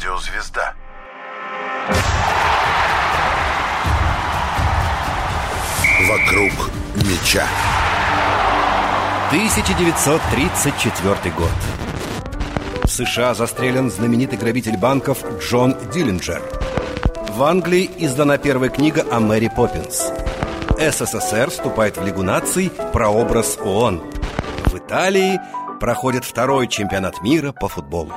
радиозвезда. Вокруг меча. 1934 год. В США застрелен знаменитый грабитель банков Джон Диллинджер. В Англии издана первая книга о Мэри Поппинс. СССР вступает в Лигу наций прообраз ООН. В Италии проходит второй чемпионат мира по футболу.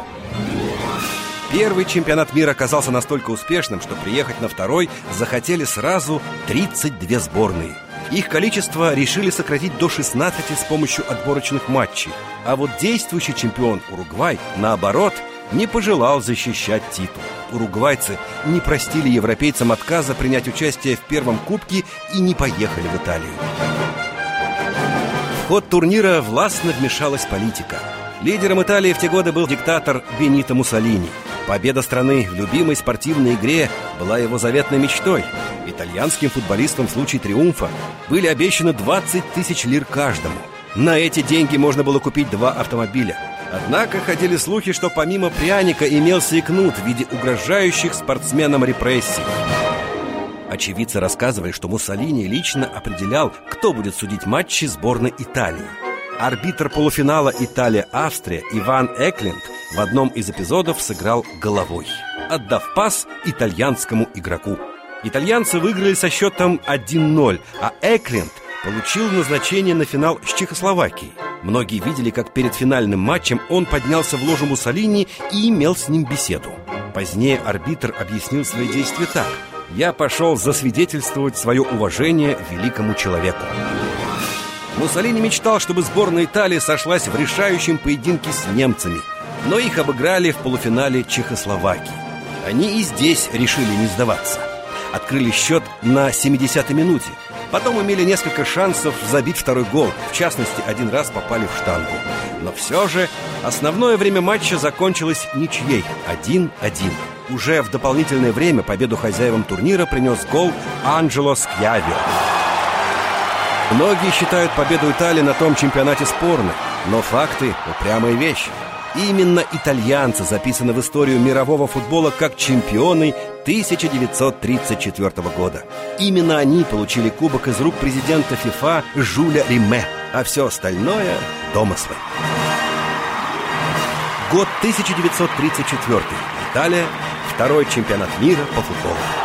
Первый чемпионат мира оказался настолько успешным, что приехать на второй захотели сразу 32 сборные. Их количество решили сократить до 16 с помощью отборочных матчей. А вот действующий чемпион Уругвай, наоборот, не пожелал защищать титул. Уругвайцы не простили европейцам отказа принять участие в первом кубке и не поехали в Италию. В ход турнира властно вмешалась политика. Лидером Италии в те годы был диктатор Бенито Муссолини – Победа страны в любимой спортивной игре была его заветной мечтой. Итальянским футболистам в случае триумфа были обещаны 20 тысяч лир каждому. На эти деньги можно было купить два автомобиля. Однако ходили слухи, что помимо пряника имелся и кнут в виде угрожающих спортсменам репрессий. Очевидцы рассказывали, что Муссолини лично определял, кто будет судить матчи сборной Италии. Арбитр полуфинала Италия-Австрия Иван Эклинг в одном из эпизодов сыграл головой, отдав пас итальянскому игроку. Итальянцы выиграли со счетом 1-0, а Экленд получил назначение на финал с Чехословакией. Многие видели, как перед финальным матчем он поднялся в ложу Муссолини и имел с ним беседу. Позднее арбитр объяснил свои действия так. «Я пошел засвидетельствовать свое уважение великому человеку». Муссолини мечтал, чтобы сборная Италии сошлась в решающем поединке с немцами – но их обыграли в полуфинале Чехословакии. Они и здесь решили не сдаваться. Открыли счет на 70-й минуте. Потом имели несколько шансов забить второй гол. В частности, один раз попали в штангу. Но все же основное время матча закончилось ничьей 1-1. Уже в дополнительное время победу хозяевам турнира принес гол Анджело Скьявио. Многие считают победу Италии на том чемпионате спорной, но факты – упрямая вещь. Именно итальянцы записаны в историю мирового футбола как чемпионы 1934 года. Именно они получили кубок из рук президента ФИФА Жуля Риме, а все остальное – домыслы. Год 1934. Италия. Второй чемпионат мира по футболу.